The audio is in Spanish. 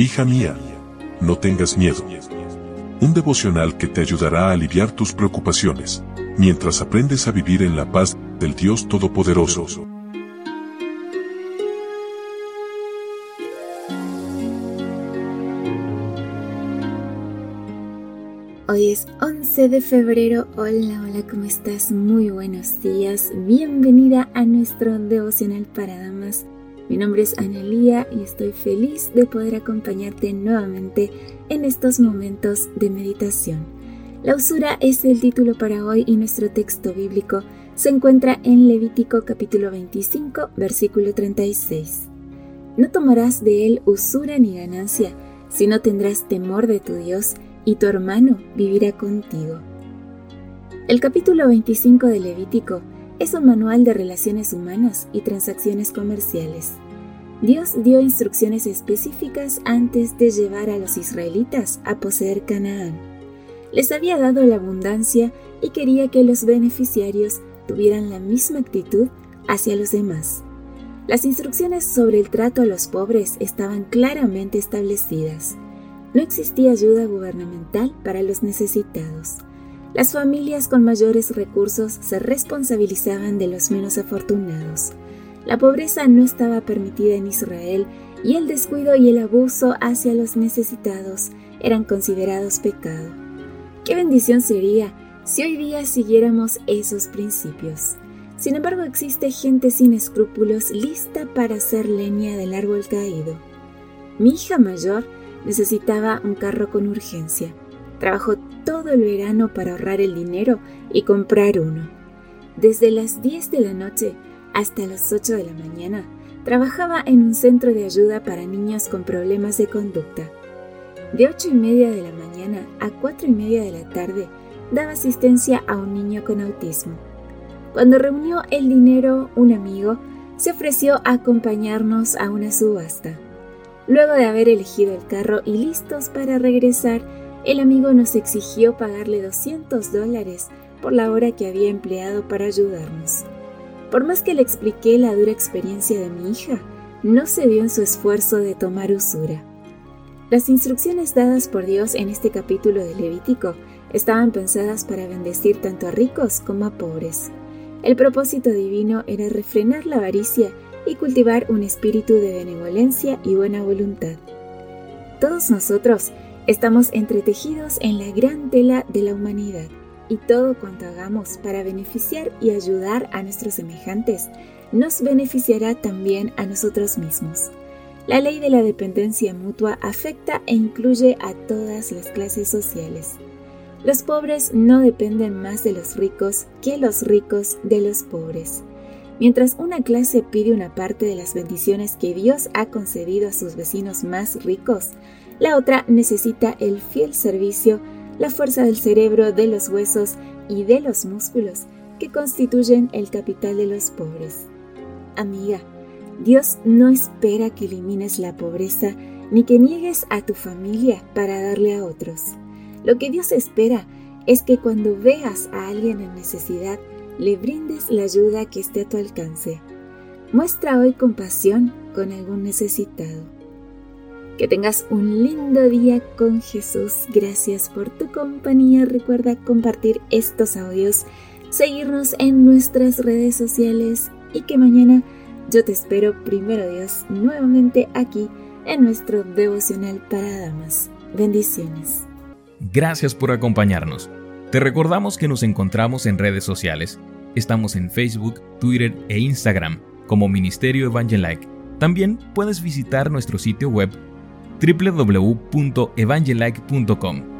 Hija mía, no tengas miedo. Un devocional que te ayudará a aliviar tus preocupaciones, mientras aprendes a vivir en la paz del Dios Todopoderoso. Hoy es 11 de febrero. Hola, hola, ¿cómo estás? Muy buenos días. Bienvenida a nuestro devocional para damas mi nombre es Analía y estoy feliz de poder acompañarte nuevamente en estos momentos de meditación. La usura es el título para hoy y nuestro texto bíblico se encuentra en Levítico capítulo 25, versículo 36. No tomarás de él usura ni ganancia, sino tendrás temor de tu Dios y tu hermano vivirá contigo. El capítulo 25 de Levítico es un manual de relaciones humanas y transacciones comerciales. Dios dio instrucciones específicas antes de llevar a los israelitas a poseer Canaán. Les había dado la abundancia y quería que los beneficiarios tuvieran la misma actitud hacia los demás. Las instrucciones sobre el trato a los pobres estaban claramente establecidas. No existía ayuda gubernamental para los necesitados. Las familias con mayores recursos se responsabilizaban de los menos afortunados. La pobreza no estaba permitida en Israel y el descuido y el abuso hacia los necesitados eran considerados pecado. Qué bendición sería si hoy día siguiéramos esos principios. Sin embargo, existe gente sin escrúpulos lista para hacer leña del árbol caído. Mi hija mayor necesitaba un carro con urgencia. Trabajó todo el verano para ahorrar el dinero y comprar uno. Desde las 10 de la noche hasta las 8 de la mañana, trabajaba en un centro de ayuda para niños con problemas de conducta. De 8 y media de la mañana a 4 y media de la tarde, daba asistencia a un niño con autismo. Cuando reunió el dinero, un amigo se ofreció a acompañarnos a una subasta. Luego de haber elegido el carro y listos para regresar, el amigo nos exigió pagarle 200 dólares por la hora que había empleado para ayudarnos. Por más que le expliqué la dura experiencia de mi hija, no se dio en su esfuerzo de tomar usura. Las instrucciones dadas por Dios en este capítulo de Levítico estaban pensadas para bendecir tanto a ricos como a pobres. El propósito divino era refrenar la avaricia y cultivar un espíritu de benevolencia y buena voluntad. Todos nosotros estamos entretejidos en la gran tela de la humanidad y todo cuanto hagamos para beneficiar y ayudar a nuestros semejantes nos beneficiará también a nosotros mismos. La ley de la dependencia mutua afecta e incluye a todas las clases sociales. Los pobres no dependen más de los ricos que los ricos de los pobres. Mientras una clase pide una parte de las bendiciones que Dios ha concedido a sus vecinos más ricos, la otra necesita el fiel servicio la fuerza del cerebro, de los huesos y de los músculos que constituyen el capital de los pobres. Amiga, Dios no espera que elimines la pobreza ni que niegues a tu familia para darle a otros. Lo que Dios espera es que cuando veas a alguien en necesidad, le brindes la ayuda que esté a tu alcance. Muestra hoy compasión con algún necesitado. Que tengas un lindo día con Jesús. Gracias por tu compañía. Recuerda compartir estos audios, seguirnos en nuestras redes sociales y que mañana yo te espero, primero Dios, nuevamente aquí en nuestro devocional para damas. Bendiciones. Gracias por acompañarnos. Te recordamos que nos encontramos en redes sociales. Estamos en Facebook, Twitter e Instagram como Ministerio Evangelike. También puedes visitar nuestro sitio web www.evangelike.com